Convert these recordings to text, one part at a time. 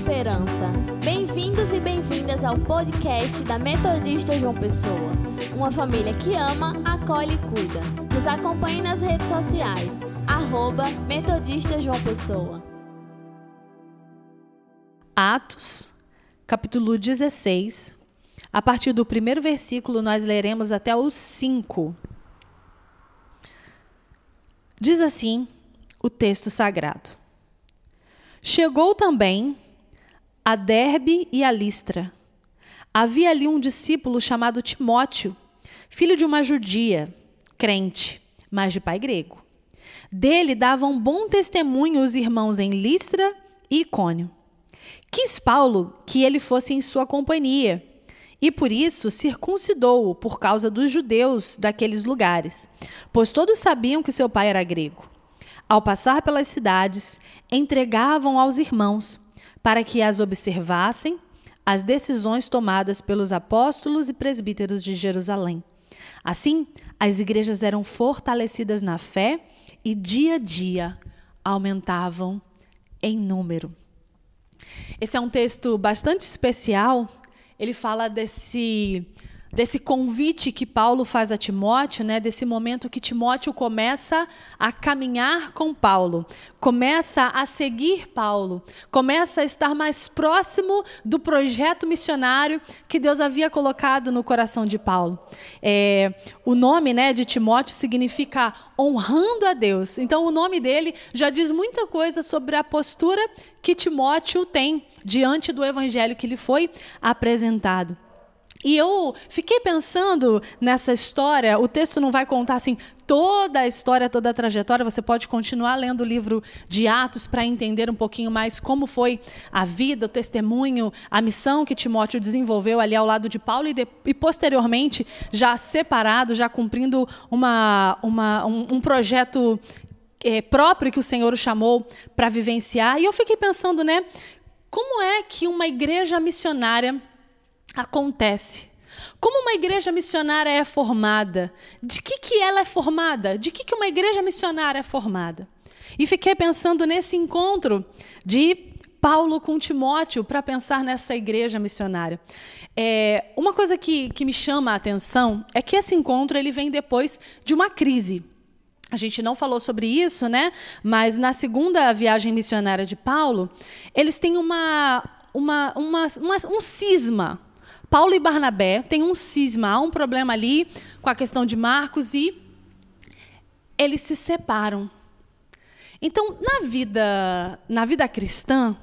esperança. Bem-vindos e bem-vindas ao podcast da Metodista João Pessoa. Uma família que ama, acolhe e cuida. Nos acompanhe nas redes sociais. Arroba Metodista João Pessoa. Atos, capítulo 16. A partir do primeiro versículo, nós leremos até o 5. Diz assim o texto sagrado. Chegou também a Derbe e a Listra. Havia ali um discípulo chamado Timóteo, filho de uma judia, crente, mas de pai grego. Dele davam bom testemunho os irmãos em Listra e Icônio. Quis Paulo que ele fosse em sua companhia, e por isso circuncidou-o por causa dos judeus daqueles lugares, pois todos sabiam que seu pai era grego. Ao passar pelas cidades, entregavam aos irmãos, para que as observassem, as decisões tomadas pelos apóstolos e presbíteros de Jerusalém. Assim, as igrejas eram fortalecidas na fé e dia a dia aumentavam em número. Esse é um texto bastante especial. Ele fala desse desse convite que Paulo faz a Timóteo, né, desse momento que Timóteo começa a caminhar com Paulo, começa a seguir Paulo, começa a estar mais próximo do projeto missionário que Deus havia colocado no coração de Paulo. É, o nome né, de Timóteo significa honrando a Deus. Então, o nome dele já diz muita coisa sobre a postura que Timóteo tem diante do evangelho que lhe foi apresentado. E eu fiquei pensando nessa história, o texto não vai contar assim toda a história, toda a trajetória, você pode continuar lendo o livro de Atos para entender um pouquinho mais como foi a vida, o testemunho, a missão que Timóteo desenvolveu ali ao lado de Paulo e, de, e posteriormente, já separado, já cumprindo uma, uma, um, um projeto é, próprio que o Senhor o chamou para vivenciar. E eu fiquei pensando, né, como é que uma igreja missionária acontece? Como uma igreja missionária é formada? De que, que ela é formada? De que, que uma igreja missionária é formada? E fiquei pensando nesse encontro de Paulo com Timóteo para pensar nessa igreja missionária. É, uma coisa que, que me chama a atenção é que esse encontro ele vem depois de uma crise. A gente não falou sobre isso, né? Mas na segunda viagem missionária de Paulo, eles têm uma, uma, uma, uma um cisma Paulo e Barnabé têm um cisma, há um problema ali com a questão de Marcos e eles se separam. Então, na vida, na vida cristã,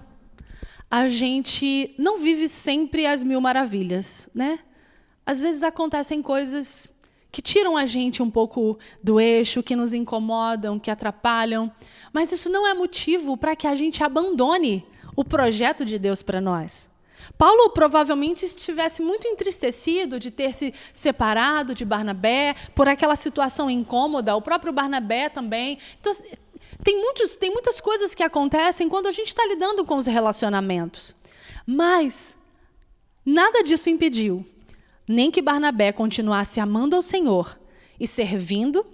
a gente não vive sempre as mil maravilhas, né? Às vezes acontecem coisas que tiram a gente um pouco do eixo, que nos incomodam, que atrapalham, mas isso não é motivo para que a gente abandone o projeto de Deus para nós. Paulo provavelmente estivesse muito entristecido de ter se separado de Barnabé por aquela situação incômoda, o próprio Barnabé também. Então, tem, muitos, tem muitas coisas que acontecem quando a gente está lidando com os relacionamentos. Mas nada disso impediu nem que Barnabé continuasse amando ao Senhor e servindo,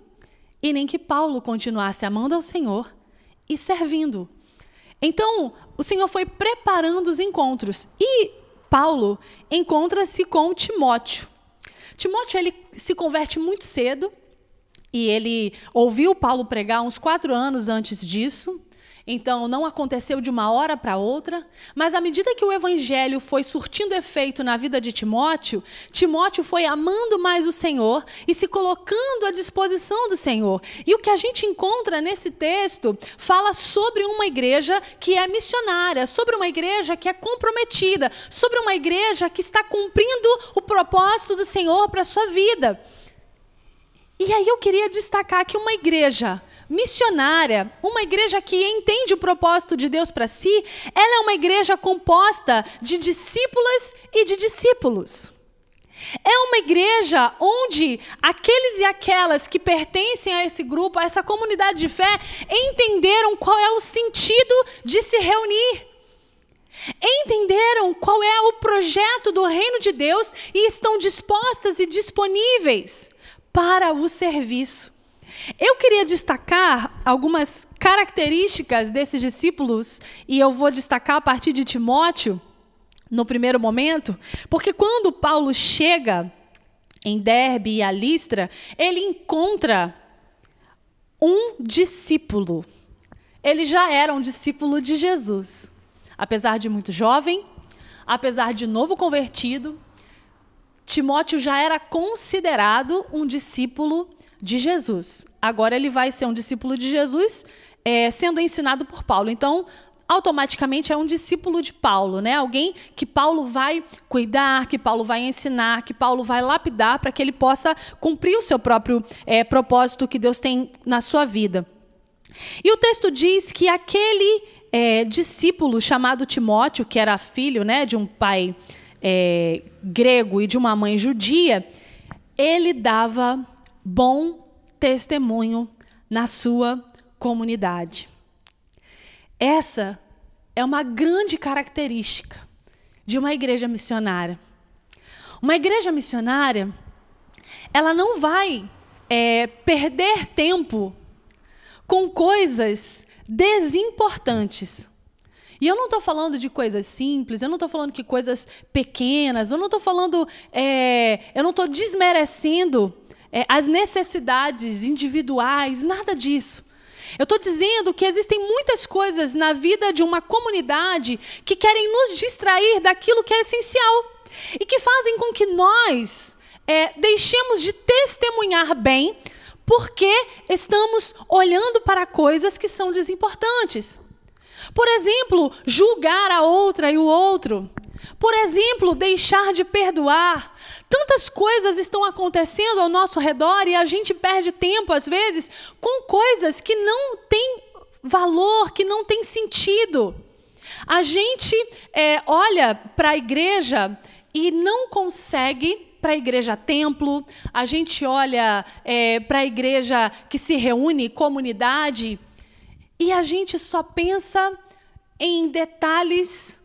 e nem que Paulo continuasse amando ao Senhor e servindo. Então, o Senhor foi preparando os encontros. E Paulo encontra-se com Timóteo. Timóteo ele se converte muito cedo e ele ouviu Paulo pregar uns quatro anos antes disso. Então, não aconteceu de uma hora para outra, mas à medida que o evangelho foi surtindo efeito na vida de Timóteo, Timóteo foi amando mais o Senhor e se colocando à disposição do Senhor. E o que a gente encontra nesse texto fala sobre uma igreja que é missionária, sobre uma igreja que é comprometida, sobre uma igreja que está cumprindo o propósito do Senhor para a sua vida. E aí eu queria destacar que uma igreja missionária, uma igreja que entende o propósito de Deus para si, ela é uma igreja composta de discípulas e de discípulos. É uma igreja onde aqueles e aquelas que pertencem a esse grupo, a essa comunidade de fé, entenderam qual é o sentido de se reunir. Entenderam qual é o projeto do reino de Deus e estão dispostas e disponíveis para o serviço. Eu queria destacar algumas características desses discípulos, e eu vou destacar a partir de Timóteo, no primeiro momento, porque quando Paulo chega em Derbe e a Listra, ele encontra um discípulo. Ele já era um discípulo de Jesus. Apesar de muito jovem, apesar de novo convertido, Timóteo já era considerado um discípulo de Jesus. Agora ele vai ser um discípulo de Jesus, é, sendo ensinado por Paulo. Então, automaticamente é um discípulo de Paulo, né? Alguém que Paulo vai cuidar, que Paulo vai ensinar, que Paulo vai lapidar para que ele possa cumprir o seu próprio é, propósito que Deus tem na sua vida. E o texto diz que aquele é, discípulo chamado Timóteo, que era filho né, de um pai é, grego e de uma mãe judia, ele dava bom testemunho na sua comunidade. Essa é uma grande característica de uma igreja missionária. Uma igreja missionária, ela não vai é, perder tempo com coisas desimportantes. E eu não estou falando de coisas simples, eu não estou falando de coisas pequenas, eu não estou falando, é, eu não estou desmerecendo é, as necessidades individuais, nada disso. Eu estou dizendo que existem muitas coisas na vida de uma comunidade que querem nos distrair daquilo que é essencial e que fazem com que nós é, deixemos de testemunhar bem porque estamos olhando para coisas que são desimportantes. Por exemplo, julgar a outra e o outro. Por exemplo, deixar de perdoar. Tantas coisas estão acontecendo ao nosso redor e a gente perde tempo, às vezes, com coisas que não têm valor, que não têm sentido. A gente é, olha para a igreja e não consegue para a igreja templo, a gente olha é, para a igreja que se reúne, comunidade, e a gente só pensa em detalhes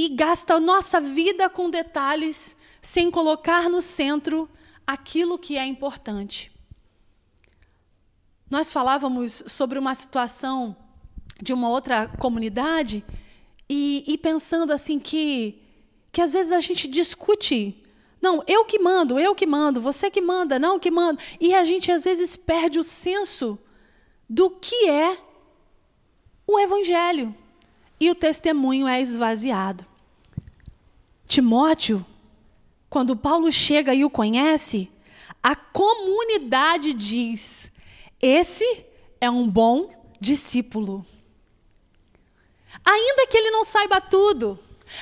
e gasta a nossa vida com detalhes sem colocar no centro aquilo que é importante. Nós falávamos sobre uma situação de uma outra comunidade e, e pensando assim que, que às vezes a gente discute não, eu que mando, eu que mando, você que manda, não que manda. E a gente às vezes perde o senso do que é o evangelho. E o testemunho é esvaziado. Timóteo, quando Paulo chega e o conhece, a comunidade diz: esse é um bom discípulo. Ainda que ele não saiba tudo,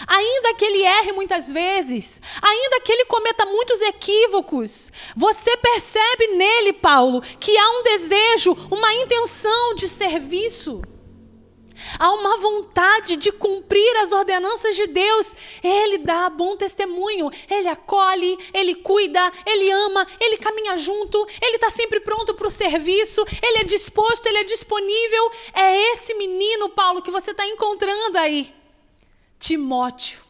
Ainda que ele erre muitas vezes, ainda que ele cometa muitos equívocos, você percebe nele, Paulo, que há um desejo, uma intenção de serviço. Há uma vontade de cumprir as ordenanças de Deus. Ele dá bom testemunho. Ele acolhe, ele cuida, ele ama, ele caminha junto, ele está sempre pronto para o serviço, ele é disposto, ele é disponível. É esse menino, Paulo, que você está encontrando aí. Timóteo,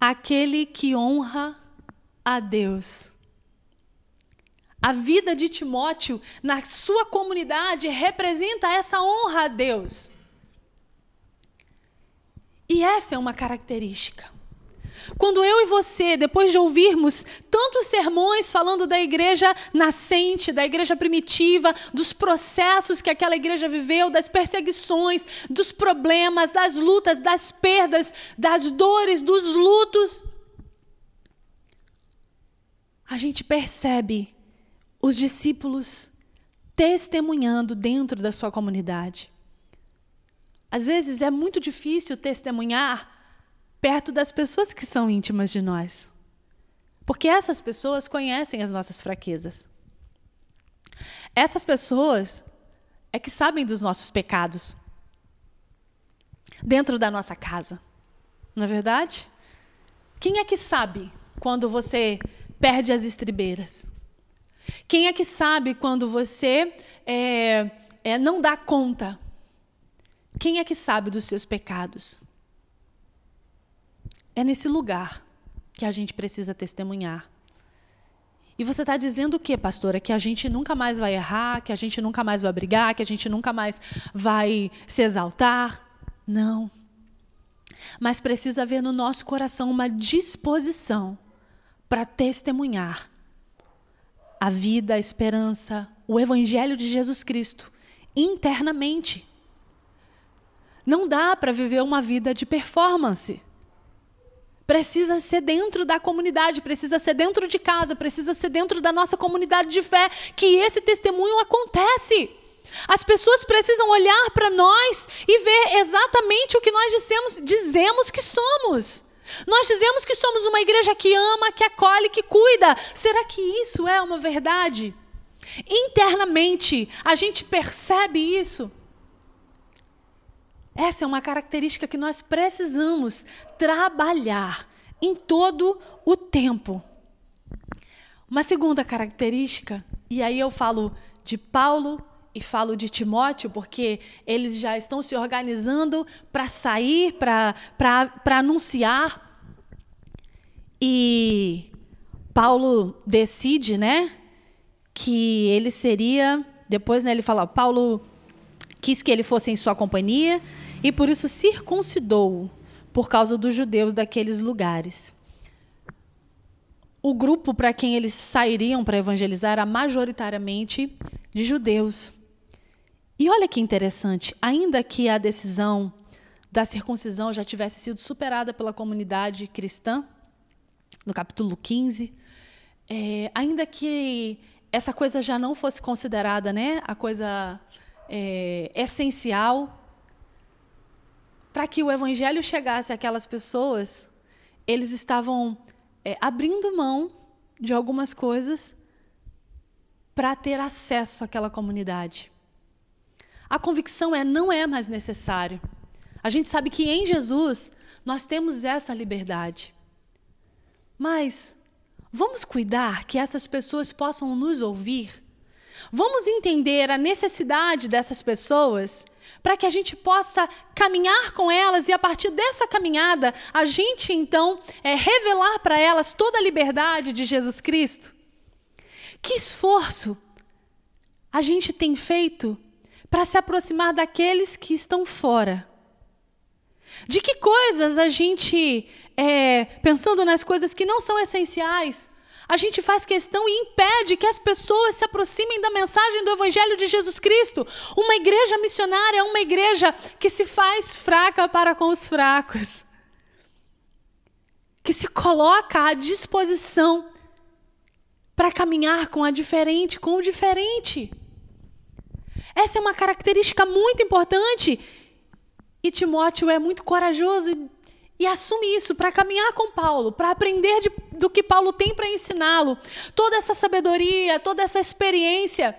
aquele que honra a Deus. A vida de Timóteo na sua comunidade representa essa honra a Deus. E essa é uma característica. Quando eu e você, depois de ouvirmos tantos sermões falando da igreja nascente, da igreja primitiva, dos processos que aquela igreja viveu, das perseguições, dos problemas, das lutas, das perdas, das dores, dos lutos, a gente percebe os discípulos testemunhando dentro da sua comunidade. Às vezes é muito difícil testemunhar perto das pessoas que são íntimas de nós. Porque essas pessoas conhecem as nossas fraquezas. Essas pessoas é que sabem dos nossos pecados dentro da nossa casa. Não é verdade? Quem é que sabe quando você perde as estribeiras? Quem é que sabe quando você é, é, não dá conta? Quem é que sabe dos seus pecados? É nesse lugar que a gente precisa testemunhar. E você está dizendo o quê, pastora? Que a gente nunca mais vai errar, que a gente nunca mais vai brigar, que a gente nunca mais vai se exaltar? Não. Mas precisa haver no nosso coração uma disposição para testemunhar a vida, a esperança, o evangelho de Jesus Cristo internamente. Não dá para viver uma vida de performance. Precisa ser dentro da comunidade, precisa ser dentro de casa, precisa ser dentro da nossa comunidade de fé que esse testemunho acontece. As pessoas precisam olhar para nós e ver exatamente o que nós dizemos, dizemos que somos. Nós dizemos que somos uma igreja que ama, que acolhe, que cuida. Será que isso é uma verdade? Internamente, a gente percebe isso. Essa é uma característica que nós precisamos trabalhar em todo o tempo. Uma segunda característica, e aí eu falo de Paulo e falo de Timóteo, porque eles já estão se organizando para sair, para anunciar. E Paulo decide, né, que ele seria. Depois, né, ele fala, Paulo quis que ele fosse em sua companhia e por isso circuncidou por causa dos judeus daqueles lugares. O grupo para quem eles sairiam para evangelizar era majoritariamente de judeus. E olha que interessante, ainda que a decisão da circuncisão já tivesse sido superada pela comunidade cristã, no capítulo 15, é, ainda que essa coisa já não fosse considerada né, a coisa é, essencial para que o evangelho chegasse àquelas pessoas, eles estavam é, abrindo mão de algumas coisas para ter acesso àquela comunidade. A convicção é não é mais necessário. A gente sabe que em Jesus nós temos essa liberdade. Mas vamos cuidar que essas pessoas possam nos ouvir. Vamos entender a necessidade dessas pessoas para que a gente possa caminhar com elas e a partir dessa caminhada a gente então é, revelar para elas toda a liberdade de Jesus Cristo. Que esforço a gente tem feito para se aproximar daqueles que estão fora? De que coisas a gente, é, pensando nas coisas que não são essenciais, a gente faz questão e impede que as pessoas se aproximem da mensagem do Evangelho de Jesus Cristo. Uma igreja missionária é uma igreja que se faz fraca para com os fracos, que se coloca à disposição para caminhar com a diferente, com o diferente. Essa é uma característica muito importante. E Timóteo é muito corajoso e assume isso para caminhar com Paulo, para aprender de, do que Paulo tem para ensiná-lo. Toda essa sabedoria, toda essa experiência.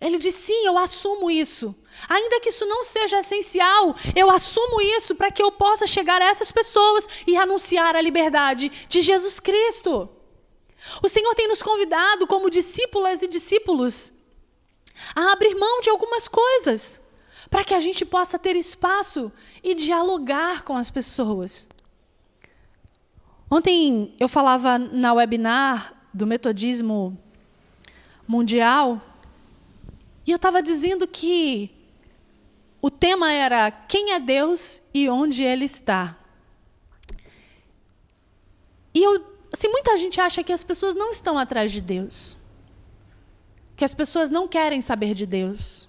Ele diz: sim, eu assumo isso. Ainda que isso não seja essencial, eu assumo isso para que eu possa chegar a essas pessoas e anunciar a liberdade de Jesus Cristo. O Senhor tem nos convidado, como discípulas e discípulos, a abrir mão de algumas coisas para que a gente possa ter espaço e dialogar com as pessoas. Ontem eu falava na webinar do metodismo mundial e eu estava dizendo que o tema era quem é Deus e onde Ele está. E eu, assim, muita gente acha que as pessoas não estão atrás de Deus, que as pessoas não querem saber de Deus.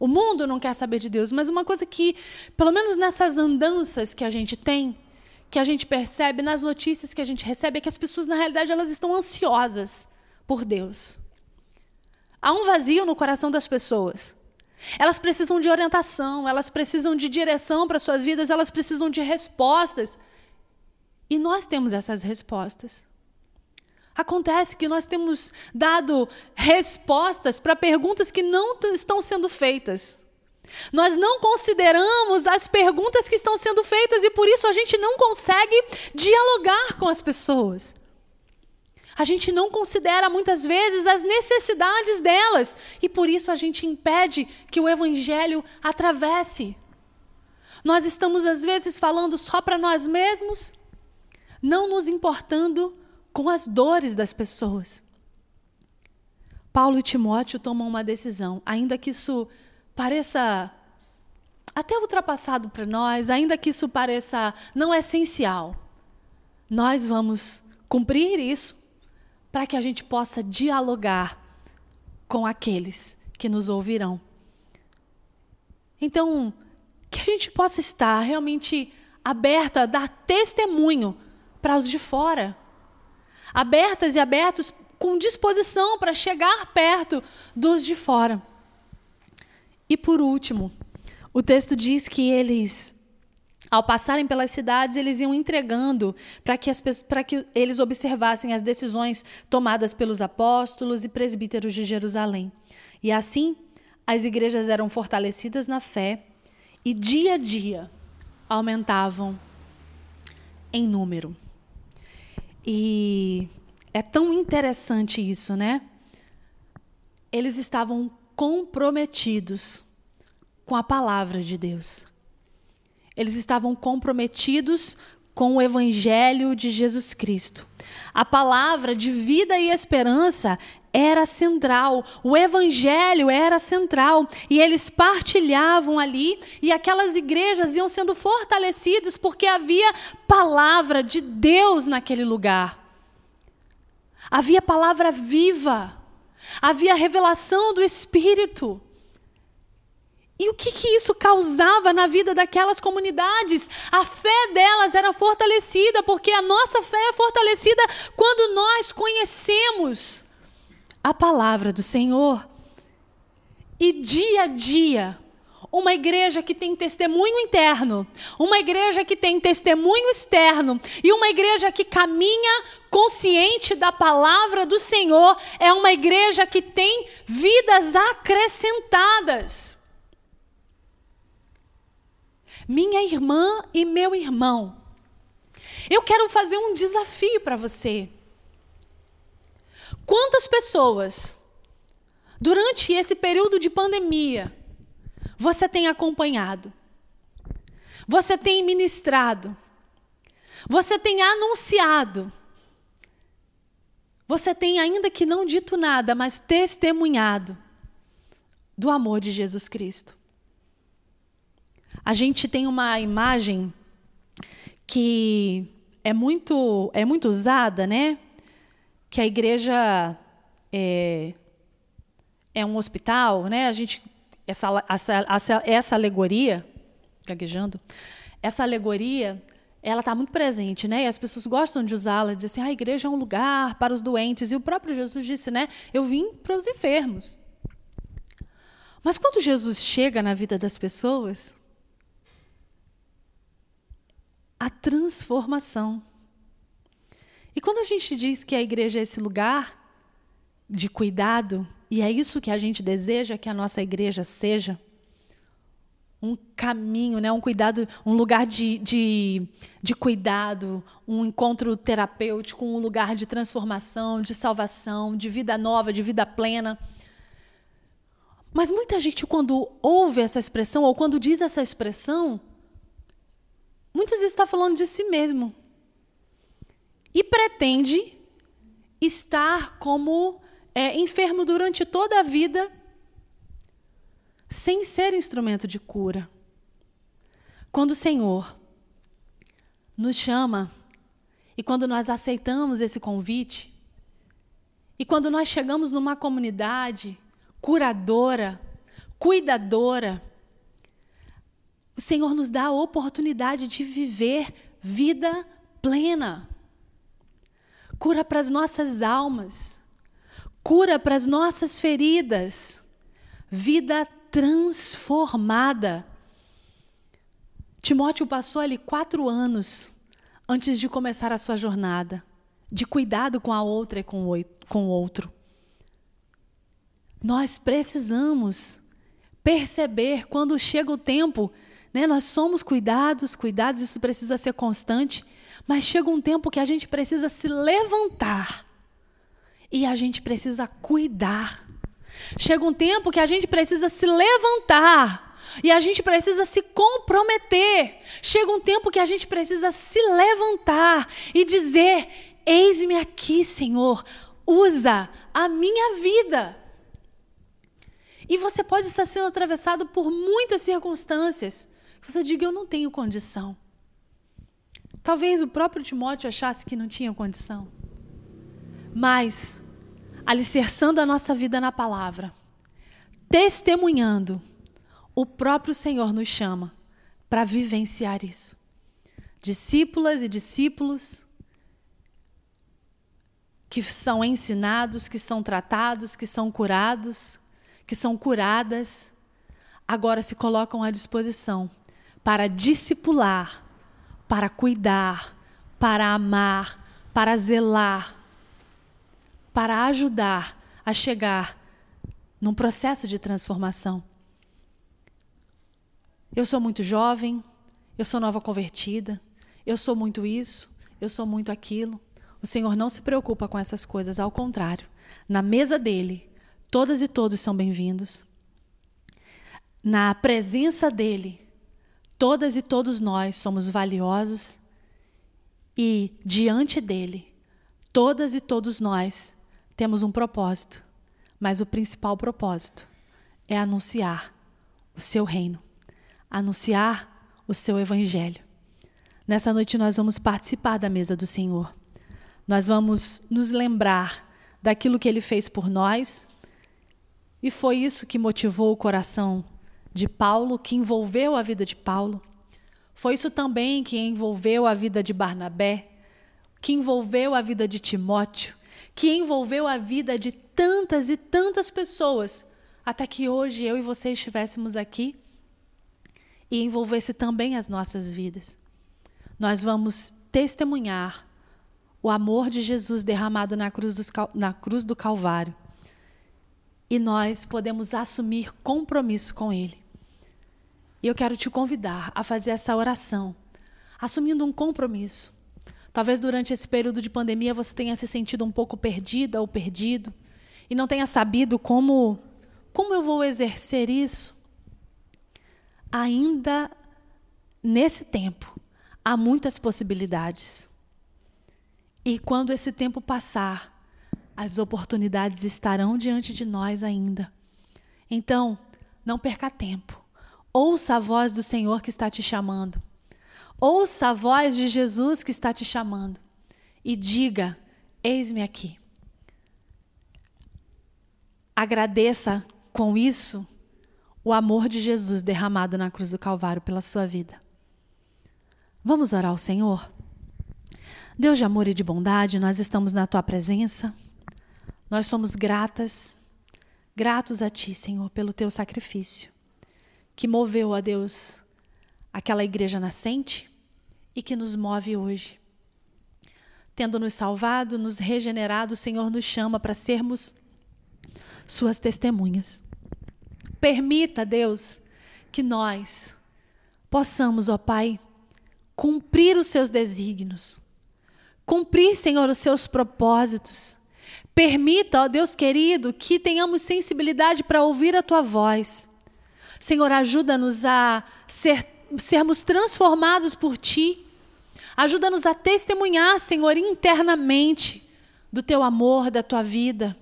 O mundo não quer saber de Deus, mas uma coisa que, pelo menos nessas andanças que a gente tem, que a gente percebe nas notícias que a gente recebe, é que as pessoas, na realidade, elas estão ansiosas por Deus. Há um vazio no coração das pessoas. Elas precisam de orientação, elas precisam de direção para suas vidas, elas precisam de respostas. E nós temos essas respostas. Acontece que nós temos dado respostas para perguntas que não estão sendo feitas. Nós não consideramos as perguntas que estão sendo feitas e por isso a gente não consegue dialogar com as pessoas. A gente não considera muitas vezes as necessidades delas e por isso a gente impede que o evangelho atravesse. Nós estamos às vezes falando só para nós mesmos, não nos importando com as dores das pessoas. Paulo e Timóteo tomam uma decisão, ainda que isso pareça até ultrapassado para nós, ainda que isso pareça não essencial. Nós vamos cumprir isso para que a gente possa dialogar com aqueles que nos ouvirão. Então, que a gente possa estar realmente aberto a dar testemunho para os de fora. Abertas e abertos com disposição para chegar perto dos de fora. E por último, o texto diz que eles, ao passarem pelas cidades, eles iam entregando para que, que eles observassem as decisões tomadas pelos apóstolos e presbíteros de Jerusalém. E assim, as igrejas eram fortalecidas na fé e dia a dia aumentavam em número. E é tão interessante isso, né? Eles estavam comprometidos com a palavra de Deus. Eles estavam comprometidos com o evangelho de Jesus Cristo. A palavra de vida e esperança era central, o evangelho era central, e eles partilhavam ali, e aquelas igrejas iam sendo fortalecidas porque havia palavra de Deus naquele lugar. Havia palavra viva, havia revelação do Espírito. E o que, que isso causava na vida daquelas comunidades? A fé delas era fortalecida, porque a nossa fé é fortalecida quando nós conhecemos a palavra do Senhor. E dia a dia, uma igreja que tem testemunho interno, uma igreja que tem testemunho externo e uma igreja que caminha consciente da palavra do Senhor é uma igreja que tem vidas acrescentadas. Minha irmã e meu irmão, eu quero fazer um desafio para você. Quantas pessoas, durante esse período de pandemia, você tem acompanhado? Você tem ministrado? Você tem anunciado? Você tem, ainda que não dito nada, mas testemunhado do amor de Jesus Cristo. A gente tem uma imagem que é muito, é muito usada, né? que a igreja é, é um hospital, né? A gente essa, essa, essa alegoria, gaguejando, essa alegoria, ela está muito presente, né? E as pessoas gostam de usá-la, dizer assim, ah, a igreja é um lugar para os doentes. E o próprio Jesus disse, né? Eu vim para os enfermos. Mas quando Jesus chega na vida das pessoas, a transformação. E quando a gente diz que a igreja é esse lugar de cuidado, e é isso que a gente deseja que a nossa igreja seja, um caminho, né? um cuidado, um lugar de, de, de cuidado, um encontro terapêutico, um lugar de transformação, de salvação, de vida nova, de vida plena. Mas muita gente, quando ouve essa expressão, ou quando diz essa expressão, muitas vezes está falando de si mesmo e pretende estar como é, enfermo durante toda a vida, sem ser instrumento de cura. Quando o Senhor nos chama e quando nós aceitamos esse convite, e quando nós chegamos numa comunidade curadora, cuidadora, o Senhor nos dá a oportunidade de viver vida plena cura para as nossas almas, cura para as nossas feridas, vida transformada. Timóteo passou ali quatro anos antes de começar a sua jornada, de cuidado com a outra e com o outro. Nós precisamos perceber quando chega o tempo, né? Nós somos cuidados, cuidados, isso precisa ser constante. Mas chega um tempo que a gente precisa se levantar e a gente precisa cuidar. Chega um tempo que a gente precisa se levantar e a gente precisa se comprometer. Chega um tempo que a gente precisa se levantar e dizer: Eis-me aqui, Senhor, usa a minha vida. E você pode estar sendo atravessado por muitas circunstâncias. Você diga, eu não tenho condição. Talvez o próprio Timóteo achasse que não tinha condição. Mas, alicerçando a nossa vida na palavra, testemunhando, o próprio Senhor nos chama para vivenciar isso. Discípulas e discípulos que são ensinados, que são tratados, que são curados, que são curadas, agora se colocam à disposição para discipular, para cuidar, para amar, para zelar, para ajudar a chegar num processo de transformação. Eu sou muito jovem, eu sou nova convertida, eu sou muito isso, eu sou muito aquilo. O Senhor não se preocupa com essas coisas, ao contrário. Na mesa dele, todas e todos são bem-vindos. Na presença dele, todas e todos nós somos valiosos. E diante dele, todas e todos nós temos um propósito, mas o principal propósito é anunciar o seu reino anunciar o seu evangelho. Nessa noite nós vamos participar da mesa do Senhor. Nós vamos nos lembrar daquilo que ele fez por nós. E foi isso que motivou o coração de Paulo, que envolveu a vida de Paulo. Foi isso também que envolveu a vida de Barnabé, que envolveu a vida de Timóteo, que envolveu a vida de tantas e tantas pessoas, até que hoje eu e você estivéssemos aqui e envolvesse também as nossas vidas. Nós vamos testemunhar o amor de Jesus derramado na cruz, dos, na cruz do Calvário. E nós podemos assumir compromisso com Ele. E eu quero te convidar a fazer essa oração, assumindo um compromisso. Talvez durante esse período de pandemia você tenha se sentido um pouco perdida ou perdido e não tenha sabido como como eu vou exercer isso ainda nesse tempo há muitas possibilidades. E quando esse tempo passar, as oportunidades estarão diante de nós ainda. Então, não perca tempo. Ouça a voz do Senhor que está te chamando. Ouça a voz de Jesus que está te chamando. E diga: Eis-me aqui. Agradeça com isso o amor de Jesus derramado na cruz do Calvário pela sua vida. Vamos orar ao Senhor? Deus de amor e de bondade, nós estamos na tua presença. Nós somos gratas, gratos a ti, Senhor, pelo teu sacrifício, que moveu a Deus aquela igreja nascente e que nos move hoje. Tendo nos salvado, nos regenerado, o Senhor nos chama para sermos suas testemunhas. Permita, Deus, que nós possamos, ó Pai, cumprir os seus desígnios, cumprir, Senhor, os seus propósitos. Permita, ó Deus querido, que tenhamos sensibilidade para ouvir a tua voz. Senhor, ajuda-nos a ser, sermos transformados por ti. Ajuda-nos a testemunhar, Senhor, internamente do teu amor, da tua vida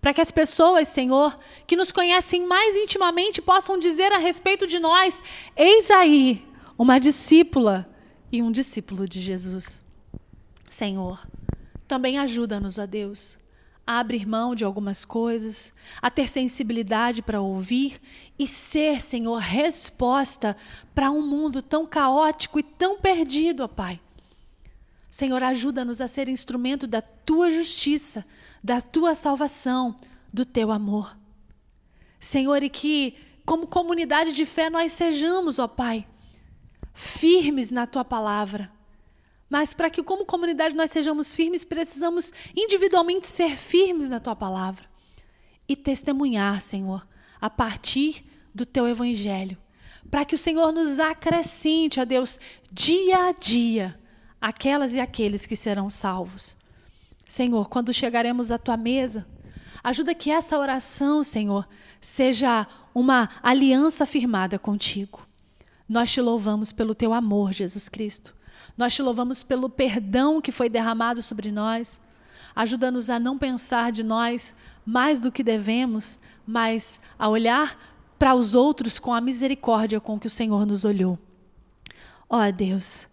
para que as pessoas, Senhor, que nos conhecem mais intimamente possam dizer a respeito de nós: eis aí uma discípula e um discípulo de Jesus. Senhor, também ajuda-nos, a Deus, a abrir mão de algumas coisas, a ter sensibilidade para ouvir e ser, Senhor, resposta para um mundo tão caótico e tão perdido, ó Pai. Senhor, ajuda-nos a ser instrumento da tua justiça da tua salvação, do teu amor. Senhor, e que, como comunidade de fé, nós sejamos, ó Pai, firmes na tua palavra. Mas para que, como comunidade, nós sejamos firmes, precisamos individualmente ser firmes na tua palavra e testemunhar, Senhor, a partir do teu evangelho. Para que o Senhor nos acrescente, ó Deus, dia a dia, aquelas e aqueles que serão salvos. Senhor, quando chegaremos à tua mesa, ajuda que essa oração, Senhor, seja uma aliança firmada contigo. Nós te louvamos pelo teu amor, Jesus Cristo. Nós te louvamos pelo perdão que foi derramado sobre nós. Ajuda-nos a não pensar de nós mais do que devemos, mas a olhar para os outros com a misericórdia com que o Senhor nos olhou. Ó oh, Deus,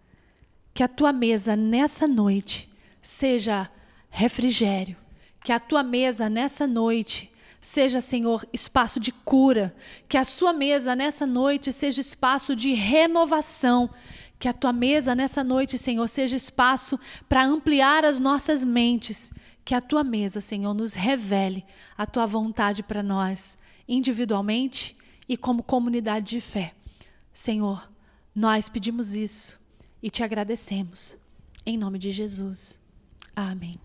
que a tua mesa nessa noite seja refrigério, que a tua mesa nessa noite seja, Senhor, espaço de cura, que a sua mesa nessa noite seja espaço de renovação, que a tua mesa nessa noite, Senhor, seja espaço para ampliar as nossas mentes, que a tua mesa, Senhor, nos revele a tua vontade para nós, individualmente e como comunidade de fé. Senhor, nós pedimos isso e te agradecemos. Em nome de Jesus. Amém.